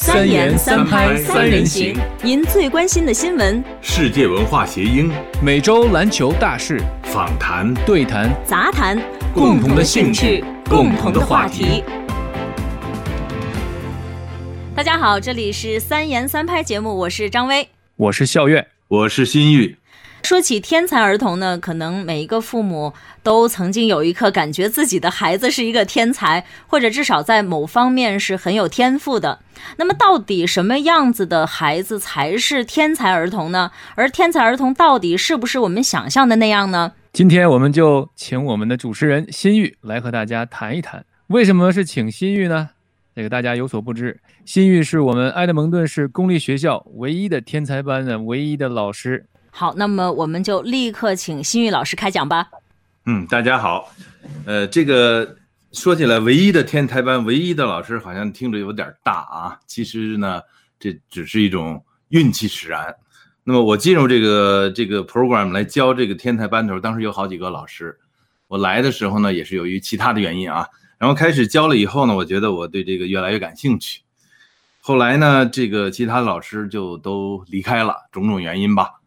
三言三拍三人行，您最关心的新闻，世界文化谐音，每周篮球大事，访谈。对谈。杂谈，共同的兴趣，共同的话题。大家好，这里是三言三拍节目，我是张威，我是笑月，我是心玉。说起天才儿童呢，可能每一个父母都曾经有一刻感觉自己的孩子是一个天才，或者至少在某方面是很有天赋的。那么，到底什么样子的孩子才是天才儿童呢？而天才儿童到底是不是我们想象的那样呢？今天我们就请我们的主持人新玉来和大家谈一谈。为什么是请新玉呢？这个大家有所不知，新玉是我们埃德蒙顿市公立学校唯一的天才班的唯一的老师。好，那么我们就立刻请新玉老师开讲吧。嗯，大家好，呃，这个说起来，唯一的天才班，唯一的老师，好像听着有点大啊。其实呢，这只是一种运气使然。那么我进入这个这个 program 来教这个天才班的时候，当时有好几个老师。我来的时候呢，也是由于其他的原因啊。然后开始教了以后呢，我觉得我对这个越来越感兴趣。后来呢，这个其他老师就都离开了，种种原因吧。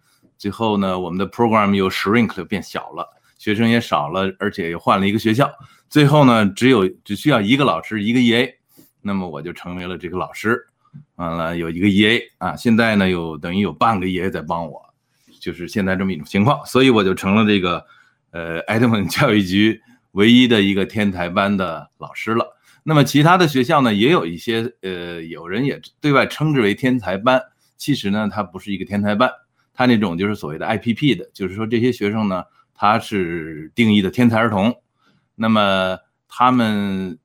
最后呢，我们的 program 又 shrink 变小了，学生也少了，而且又换了一个学校。最后呢，只有只需要一个老师，一个 EA，那么我就成为了这个老师。完了有一个 EA 啊，现在呢有等于有半个 EA 在帮我，就是现在这么一种情况，所以我就成了这个呃爱德蒙教育局唯一的一个天才班的老师了。那么其他的学校呢，也有一些呃有人也对外称之为天才班，其实呢它不是一个天才班。他那种就是所谓的 IPP 的，就是说这些学生呢，他是定义的天才儿童，那么他们，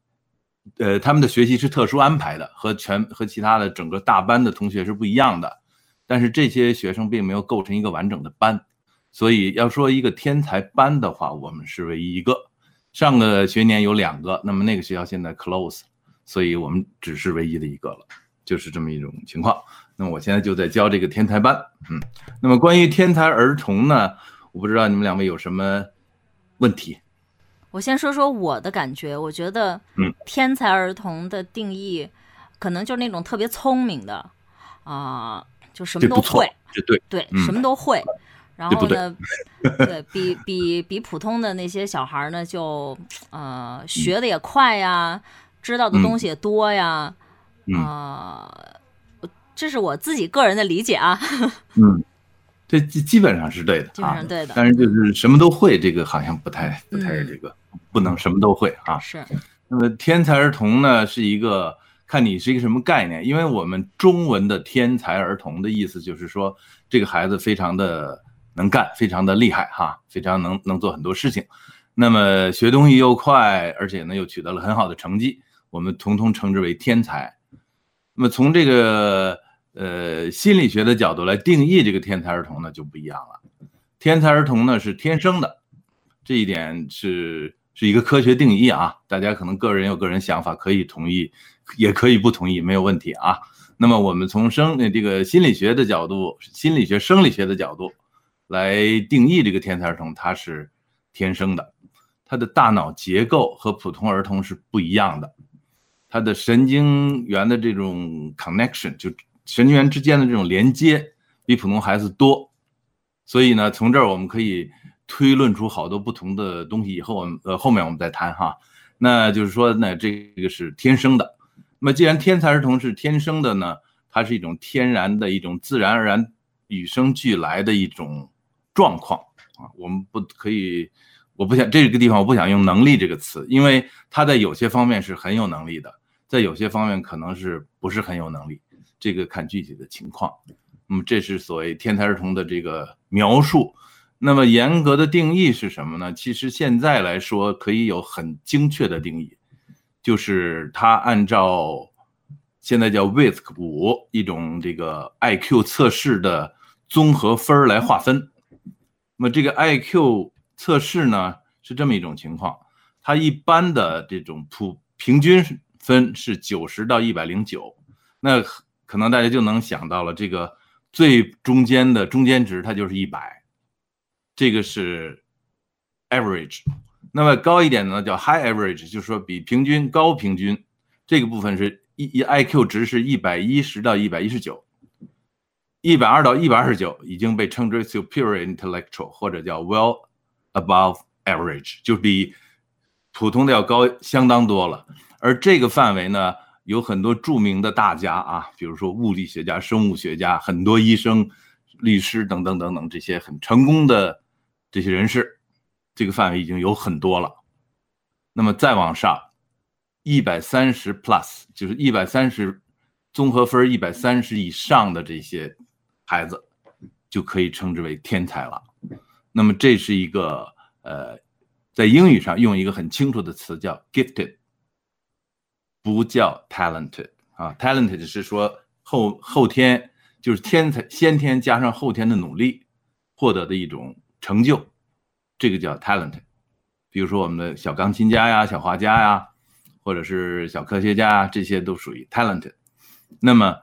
呃，他们的学习是特殊安排的，和全和其他的整个大班的同学是不一样的，但是这些学生并没有构成一个完整的班，所以要说一个天才班的话，我们是唯一一个。上个学年有两个，那么那个学校现在 close，所以我们只是唯一的一个了，就是这么一种情况。那么我现在就在教这个天才班，嗯，那么关于天才儿童呢，我不知道你们两位有什么问题。我先说说我的感觉，我觉得，嗯，天才儿童的定义，可能就是那种特别聪明的，啊，就什么都会，对对，什么都会，然后呢，对比比比普通的那些小孩呢，就呃学的也快呀，知道的东西也多呀，啊。这是我自己个人的理解啊。嗯，这基基本上是对的，基本上对的。但是就是什么都会，这个好像不太不太这个，不能什么都会啊。是。那么天才儿童呢，是一个看你是一个什么概念，因为我们中文的天才儿童的意思就是说，这个孩子非常的能干，非常的厉害哈，非常能能做很多事情，那么学东西又快，而且呢又取得了很好的成绩，我们统统称之为天才。那么从这个。呃，心理学的角度来定义这个天才儿童呢，就不一样了。天才儿童呢是天生的，这一点是是一个科学定义啊。大家可能个人有个人想法，可以同意，也可以不同意，没有问题啊。那么我们从生这个心理学的角度，心理学生理学的角度来定义这个天才儿童，他是天生的，他的大脑结构和普通儿童是不一样的，他的神经元的这种 connection 就。神经元之间的这种连接比普通孩子多，所以呢，从这儿我们可以推论出好多不同的东西。以后我们呃后面我们再谈哈。那就是说，那这个是天生的。那么既然天才儿童是天生的呢，它是一种天然的一种自然而然与生俱来的一种状况啊。我们不可以，我不想这个地方我不想用能力这个词，因为他在有些方面是很有能力的，在有些方面可能是不是很有能力。这个看具体的情况，那么这是所谓天才儿童的这个描述。那么严格的定义是什么呢？其实现在来说可以有很精确的定义，就是它按照现在叫 WISC 五一种这个 IQ 测试的综合分来划分。那么这个 IQ 测试呢是这么一种情况，它一般的这种普平均分是九十到一百零九，那。可能大家就能想到了，这个最中间的中间值它就是一百，这个是 average。那么高一点呢叫 high average，就是说比平均高平均，这个部分是一一 IQ 值是一百一十到一百一十九，一百二到一百二十九已经被称之为 superior intellectual 或者叫 well above average，就比普通的要高相当多了。而这个范围呢，有很多著名的大家啊，比如说物理学家、生物学家，很多医生、律师等等等等这些很成功的这些人士，这个范围已经有很多了。那么再往上，一百三十 plus 就是一百三十综合分一百三十以上的这些孩子，就可以称之为天才了。那么这是一个呃，在英语上用一个很清楚的词叫 gifted，不叫 talented 啊，talented 是说后后天就是天才先天加上后天的努力获得的一种成就，这个叫 talented。比如说我们的小钢琴家呀、小画家呀，或者是小科学家，这些都属于 talented。那么，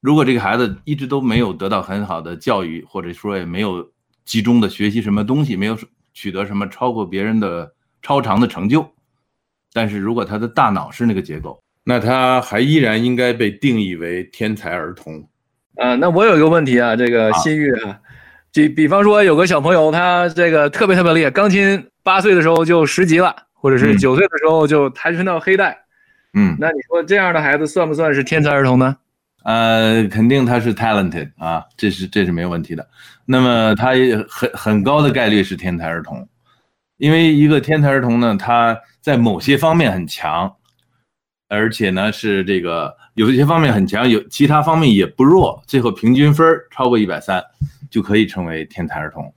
如果这个孩子一直都没有得到很好的教育，或者说也没有集中的学习什么东西，没有取得什么超过别人的超常的成就，但是如果他的大脑是那个结构，那他还依然应该被定义为天才儿童。啊，那我有一个问题啊，这个新玉啊，就比方说有个小朋友，他这个特别特别厉害，钢琴。八岁的时候就十级了，或者是九岁的时候就跆拳道黑带，嗯，那你说这样的孩子算不算是天才儿童呢？呃，肯定他是 talented 啊，这是这是没有问题的。那么他也很很高的概率是天才儿童，因为一个天才儿童呢，他在某些方面很强，而且呢是这个有一些方面很强，有其他方面也不弱，最后平均分超过一百三，就可以成为天才儿童。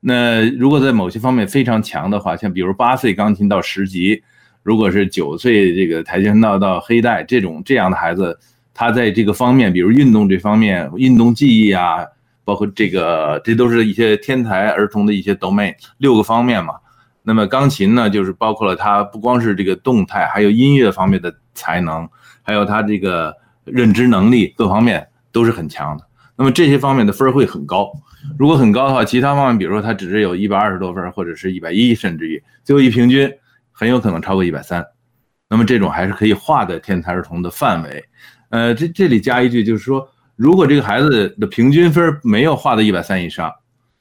那如果在某些方面非常强的话，像比如八岁钢琴到十级，如果是九岁这个跆拳道到黑带这种这样的孩子，他在这个方面，比如运动这方面，运动记忆啊，包括这个，这都是一些天才儿童的一些 domain 六个方面嘛。那么钢琴呢，就是包括了他不光是这个动态，还有音乐方面的才能，还有他这个认知能力各方面都是很强的。那么这些方面的分会很高。如果很高的话，其他方面，比如说他只是有一百二十多分，或者是一百一，甚至于最后一平均，很有可能超过一百三。那么这种还是可以划在天才儿童的范围。呃，这这里加一句，就是说，如果这个孩子的平均分没有划到一百三以上，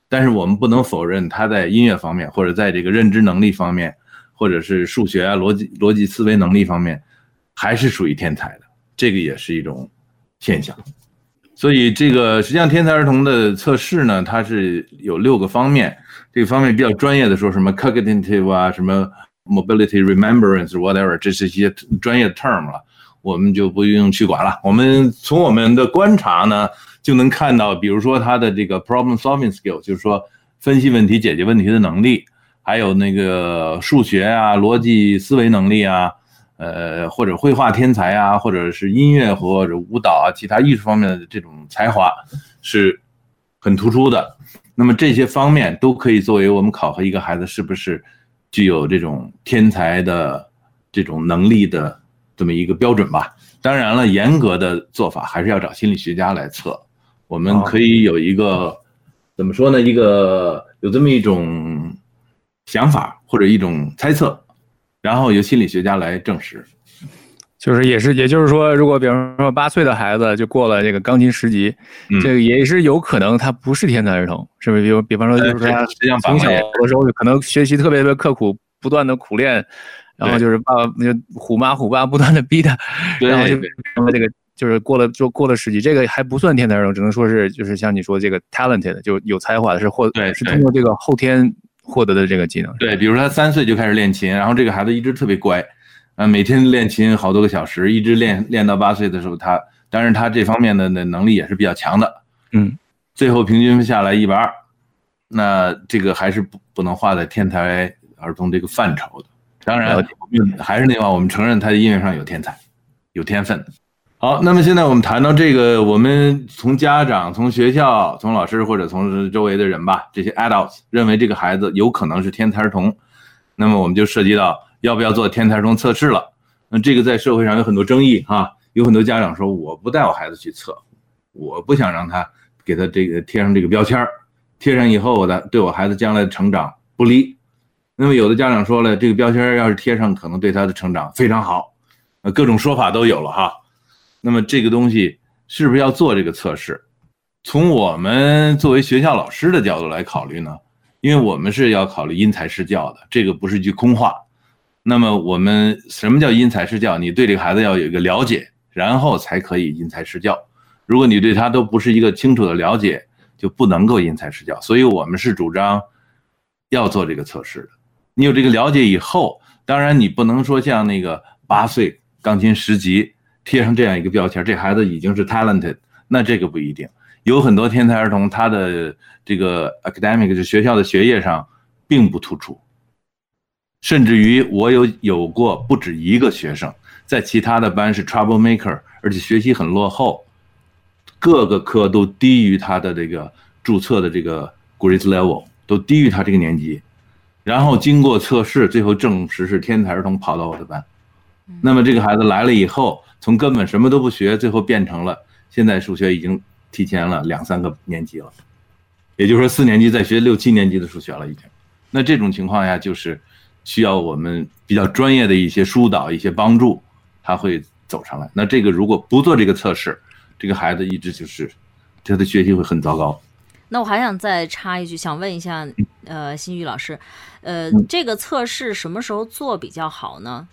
但是我们不能否认他在音乐方面，或者在这个认知能力方面，或者是数学啊、逻辑逻辑思维能力方面，还是属于天才的，这个也是一种现象。所以这个实际上天才儿童的测试呢，它是有六个方面。这个方面比较专业的说什么 cognitive 啊，什么 mobility remembrance whatever，这是一些专业 term 了，我们就不用去管了。我们从我们的观察呢，就能看到，比如说他的这个 problem solving skill，就是说分析问题、解决问题的能力，还有那个数学啊、逻辑思维能力啊。呃，或者绘画天才啊，或者是音乐或者舞蹈啊，其他艺术方面的这种才华是很突出的。那么这些方面都可以作为我们考核一个孩子是不是具有这种天才的这种能力的这么一个标准吧。当然了，严格的做法还是要找心理学家来测。我们可以有一个怎么说呢？一个有这么一种想法或者一种猜测。然后由心理学家来证实，就是也是，也就是说，如果比方说八岁的孩子就过了这个钢琴十级，这个也是有可能他不是天才儿童，是不是？比如比方说，就是他从小的时候可能学习特别特别刻苦，不断的苦练，然后就是爸爸就虎妈虎爸不断的逼他，然后就成了这个就是过了就过了十级，这个还不算天才儿童，只能说是就是像你说这个 talented 就有才华的是获对是通过这个后天。获得的这个技能，对，比如说他三岁就开始练琴，然后这个孩子一直特别乖，啊，每天练琴好多个小时，一直练练到八岁的时候，他，当然他这方面的的能力也是比较强的，嗯，最后平均下来一百二，那这个还是不不能划在天才儿童这个范畴的。当然，还是那话，我们承认他在音乐上有天才，有天分。好，那么现在我们谈到这个，我们从家长、从学校、从老师或者从周围的人吧，这些 adults 认为这个孩子有可能是天才儿童，那么我们就涉及到要不要做天才儿童测试了。那这个在社会上有很多争议哈，有很多家长说我不带我孩子去测，我不想让他给他这个贴上这个标签儿，贴上以后我的对我孩子将来的成长不利。那么有的家长说了，这个标签要是贴上，可能对他的成长非常好。呃，各种说法都有了哈。那么这个东西是不是要做这个测试？从我们作为学校老师的角度来考虑呢？因为我们是要考虑因材施教的，这个不是一句空话。那么我们什么叫因材施教？你对这个孩子要有一个了解，然后才可以因材施教。如果你对他都不是一个清楚的了解，就不能够因材施教。所以我们是主张要做这个测试的。你有这个了解以后，当然你不能说像那个八岁钢琴十级贴上这样一个标签，这孩子已经是 talented，那这个不一定。有很多天才儿童，他的这个 academic 就学校的学业上并不突出。甚至于我有有过不止一个学生，在其他的班是 trouble maker，而且学习很落后，各个科都低于他的这个注册的这个 grade level，都低于他这个年级。然后经过测试，最后证实是天才儿童，跑到我的班。那么这个孩子来了以后，从根本什么都不学，最后变成了现在数学已经提前了两三个年级了，也就是说四年级在学六七年级的数学了已经。那这种情况下就是。需要我们比较专业的一些疏导、一些帮助，他会走上来。那这个如果不做这个测试，这个孩子一直就是他的学习会很糟糕。那我还想再插一句，想问一下，呃，新宇老师，呃，这个测试什么时候做比较好呢？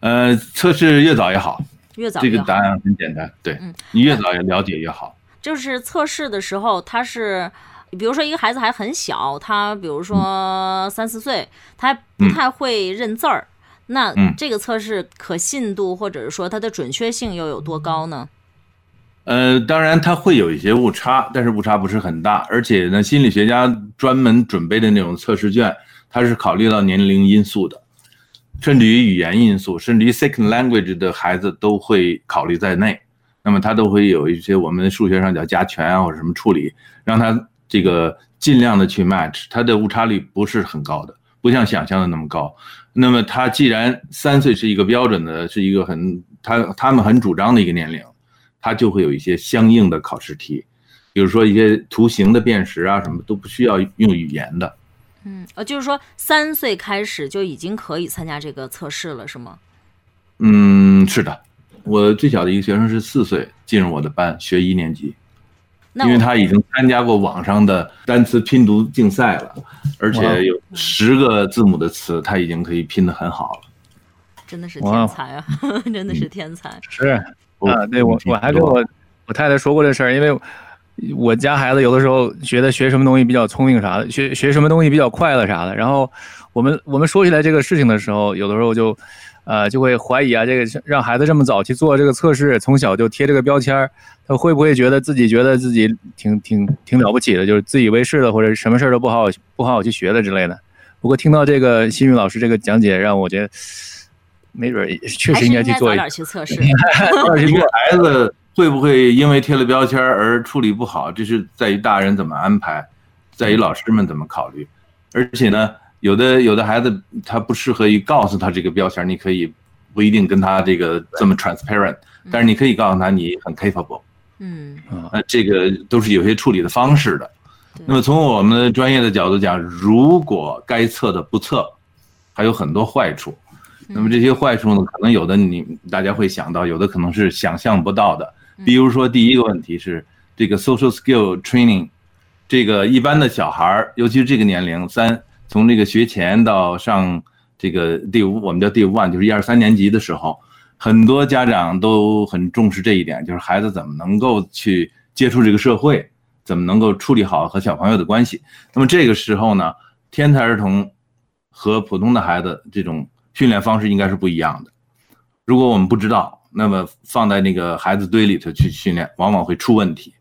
呃，测试越早越好，越早这个答案很简单，对，你越早越了解越好。就是测试的时候，他是。比如说，一个孩子还很小，他比如说三四岁，他还不太会认字儿，那这个测试可信度或者是说它的准确性又有多高呢？呃，当然它会有一些误差，但是误差不是很大。而且呢，心理学家专门准备的那种测试卷，它是考虑到年龄因素的，甚至于语言因素，甚至于 second language 的孩子都会考虑在内。那么它都会有一些我们数学上叫加权啊或者什么处理，让他。这个尽量的去 match，它的误差率不是很高的，不像想象的那么高。那么他既然三岁是一个标准的，是一个很他他们很主张的一个年龄，他就会有一些相应的考试题，比如说一些图形的辨识啊，什么都不需要用语言的。嗯，呃，就是说三岁开始就已经可以参加这个测试了，是吗？嗯，是的，我最小的一个学生是四岁进入我的班学一年级。因为他已经参加过网上的单词拼读竞赛了，而且有十个字母的词，他已经可以拼得很好了。真的是天才啊！真的是天才。是啊，对我我还跟我我太太说过这事儿，因为我家孩子有的时候觉得学什么东西比较聪明啥的，学学什么东西比较快乐啥的。然后我们我们说起来这个事情的时候，有的时候就呃就会怀疑啊，这个让孩子这么早去做这个测试，从小就贴这个标签儿。他会不会觉得自己觉得自己挺挺挺了不起的，就是自以为是的，或者什么事儿都不好不好好去学的之类的？不过听到这个新宇老师这个讲解，让我觉得没准确实应该去做一点去测试。一个孩子会不会因为贴了标签而处理不好？这是在于大人怎么安排，在于老师们怎么考虑。而且呢，有的有的孩子他不适合于告诉他这个标签，你可以不一定跟他这个这么 transparent，但是你可以告诉他你很 capable。嗯那这个都是有些处理的方式的。那么从我们专业的角度讲，如果该测的不测，还有很多坏处。那么这些坏处呢，可能有的你大家会想到，有的可能是想象不到的。比如说，第一个问题是这个 social skill training，这个一般的小孩儿，尤其是这个年龄，三从这个学前到上这个第五，我们叫第五 one，就是一二三年级的时候。很多家长都很重视这一点，就是孩子怎么能够去接触这个社会，怎么能够处理好和小朋友的关系。那么这个时候呢，天才儿童和普通的孩子这种训练方式应该是不一样的。如果我们不知道，那么放在那个孩子堆里头去训练，往往会出问题。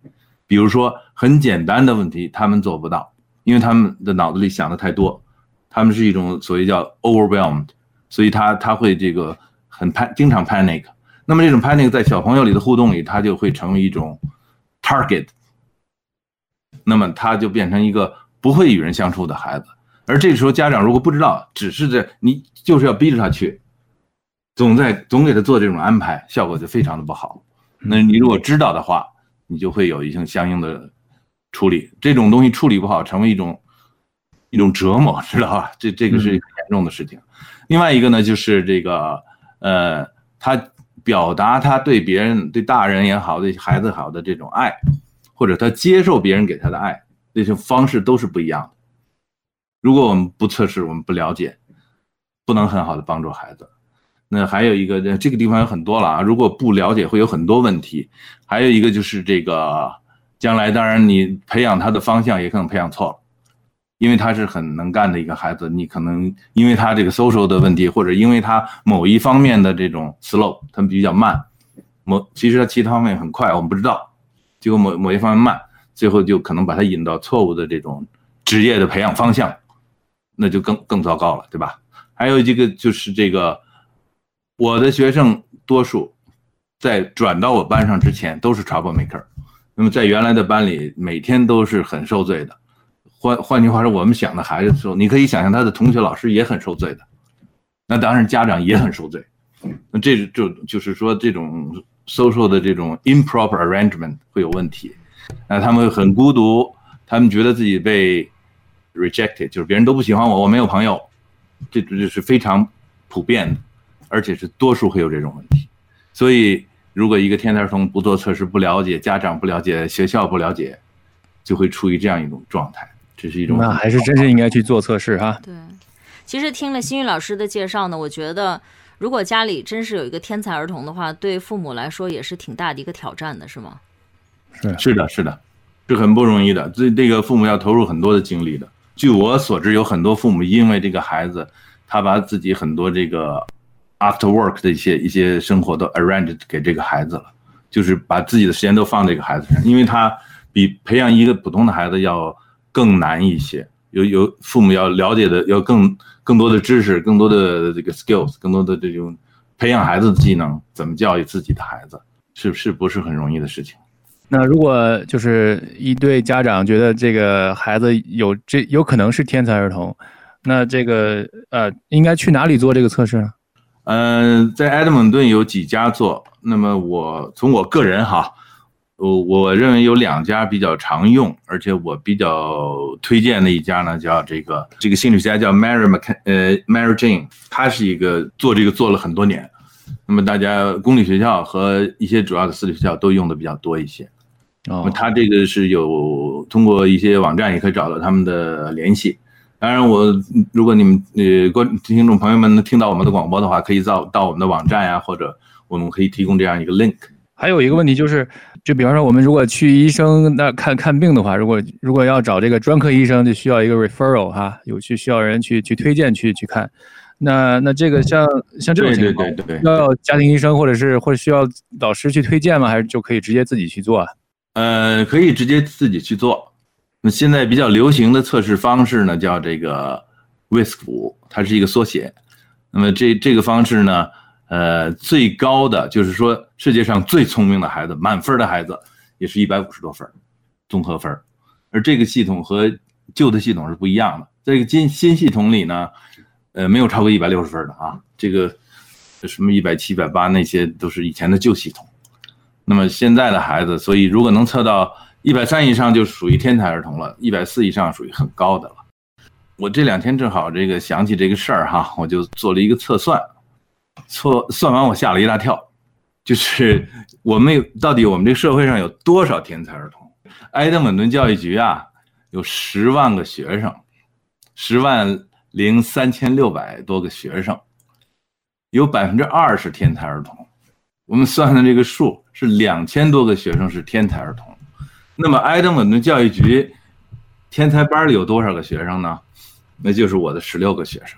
比如说很简单的问题，他们做不到，因为他们的脑子里想的太多，他们是一种所谓叫 overwhelmed，所以他他会这个。很 pan，经常 panic，那么这种 panic 在小朋友里的互动里，他就会成为一种 target，那么他就变成一个不会与人相处的孩子。而这个时候，家长如果不知道，只是在你就是要逼着他去，总在总给他做这种安排，效果就非常的不好。那你如果知道的话，你就会有一些相应的处理。这种东西处理不好，成为一种一种折磨，知道吧？这这个是很严重的事情。另外一个呢，就是这个。呃，他表达他对别人、对大人也好、对孩子好的这种爱，或者他接受别人给他的爱，这些方式都是不一样的。如果我们不测试，我们不了解，不能很好的帮助孩子。那还有一个，这个地方有很多了啊。如果不了解，会有很多问题。还有一个就是这个，将来当然你培养他的方向也可能培养错了，因为他是很能干的一个孩子，你可能因为他这个 social 的问题，或者因为他某一方面的这种 slow，他们比较慢，某其实他其他方面很快，我们不知道，结果某某一方面慢，最后就可能把他引到错误的这种职业的培养方向，那就更更糟糕了，对吧？还有一个就是这个。我的学生多数在转到我班上之前都是 trouble maker，那么在原来的班里每天都是很受罪的。换换句话说，我们想的孩子的时候，你可以想象他的同学、老师也很受罪的，那当然家长也很受罪。那这就就是说这种 social 的这种 improper arrangement 会有问题，那他们很孤独，他们觉得自己被 rejected，就是别人都不喜欢我，我没有朋友，这这是非常普遍的。而且是多数会有这种问题，所以如果一个天才儿童不做测试、不了解家长、不了解学校、不了解，就会处于这样一种状态。这是一种那还是真是应该去做测试哈。对，其实听了新宇老师的介绍呢，我觉得如果家里真是有一个天才儿童的话，对父母来说也是挺大的一个挑战的，是吗？是是的，是的，是很不容易的。这这个父母要投入很多的精力的。据我所知，有很多父母因为这个孩子，他把自己很多这个。After work 的一些一些生活都 arrange 给这个孩子了，就是把自己的时间都放这个孩子上，因为他比培养一个普通的孩子要更难一些，有有父母要了解的要更更多的知识，更多的这个 skills，更多的这种培养孩子的技能，怎么教育自己的孩子，是是不是很容易的事情？那如果就是一对家长觉得这个孩子有这有可能是天才儿童，那这个呃应该去哪里做这个测试呢？嗯，在埃德蒙顿有几家做。那么我从我个人哈，我我认为有两家比较常用，而且我比较推荐的一家呢，叫这个这个心理学家叫 Mary Mc 呃 Mary Jane，他是一个做这个做了很多年。那么大家公立学校和一些主要的私立学校都用的比较多一些。哦，他这个是有通过一些网站也可以找到他们的联系。当然，我如果你们呃观听众朋友们能听到我们的广播的话，可以到到我们的网站呀，或者我们可以提供这样一个 link。还有一个问题就是，就比方说我们如果去医生那看看病的话，如果如果要找这个专科医生，就需要一个 referral 哈，有去需要人去去推荐去去看。那那这个像像这种情况，要家庭医生或者是或者需要老师去推荐吗？还是就可以直接自己去做啊？呃，可以直接自己去做。那现在比较流行的测试方式呢，叫这个 WISC 五，它是一个缩写。那么这这个方式呢，呃，最高的就是说世界上最聪明的孩子，满分的孩子也是一百五十多分综合分而这个系统和旧的系统是不一样的。这个新新系统里呢，呃，没有超过一百六十分的啊。这个什么一百七、一百八那些都是以前的旧系统。那么现在的孩子，所以如果能测到。一百三以上就属于天才儿童了，一百四以上属于很高的了。我这两天正好这个想起这个事儿哈，我就做了一个测算，测算完我吓了一大跳，就是我们到底我们这个社会上有多少天才儿童？埃德蒙顿教育局啊，有十万个学生，十万零三千六百多个学生，有百分之二十天才儿童。我们算的这个数是两千多个学生是天才儿童。那么，埃德蒙顿教育局天才班里有多少个学生呢？那就是我的十六个学生。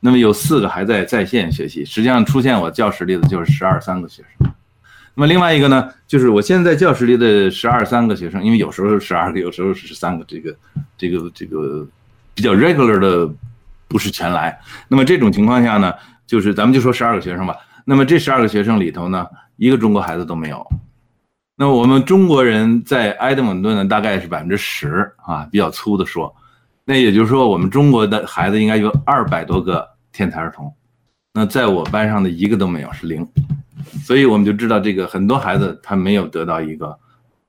那么有四个还在在线学习，实际上出现我教室里的就是十二三个学生。那么另外一个呢，就是我现在教室里的十二三个学生，因为有时候是十二个，有时候是十三个，这个这个这个比较 regular 的不是全来。那么这种情况下呢，就是咱们就说十二个学生吧。那么这十二个学生里头呢，一个中国孩子都没有。那我们中国人在埃德蒙顿呢，大概是百分之十啊，比较粗的说，那也就是说，我们中国的孩子应该有二百多个天才儿童，那在我班上的一个都没有，是零，所以我们就知道这个很多孩子他没有得到一个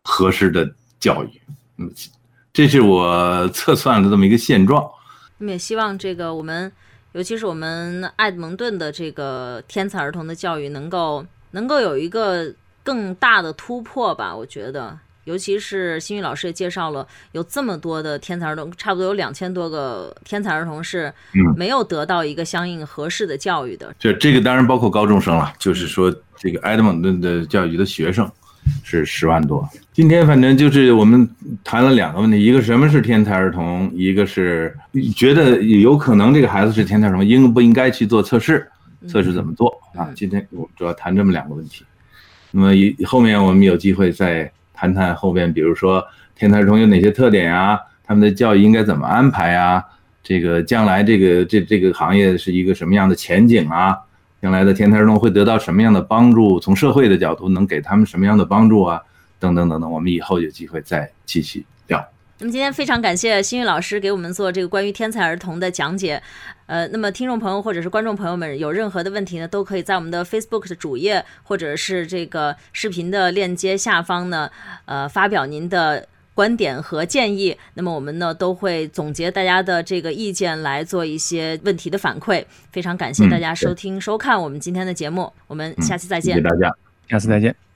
合适的教育，嗯，这是我测算的这么一个现状。那么也希望这个我们，尤其是我们爱德蒙顿的这个天才儿童的教育能够。能够有一个更大的突破吧。我觉得，尤其是新宇老师也介绍了，有这么多的天才儿童，差不多有两千多个天才儿童是没有得到一个相应合适的教育的。这这个当然包括高中生了，就是说这个埃德蒙顿的教育的学生。是十万多。今天反正就是我们谈了两个问题，一个什么是天才儿童，一个是觉得有可能这个孩子是天才儿童，应不应该去做测试？测试怎么做啊？今天我主要谈这么两个问题。那么以后面我们有机会再谈谈后边，比如说天才儿童有哪些特点啊？他们的教育应该怎么安排啊？这个将来这个这这个行业是一个什么样的前景啊？将来的天才儿童会得到什么样的帮助？从社会的角度，能给他们什么样的帮助啊？等等等等，我们以后有机会再继续聊。那么今天非常感谢新宇老师给我们做这个关于天才儿童的讲解。呃，那么听众朋友或者是观众朋友们有任何的问题呢，都可以在我们的 Facebook 的主页或者是这个视频的链接下方呢，呃，发表您的。观点和建议，那么我们呢都会总结大家的这个意见来做一些问题的反馈。非常感谢大家收听收看我们今天的节目，我们下期再见。谢谢大家，下次再见。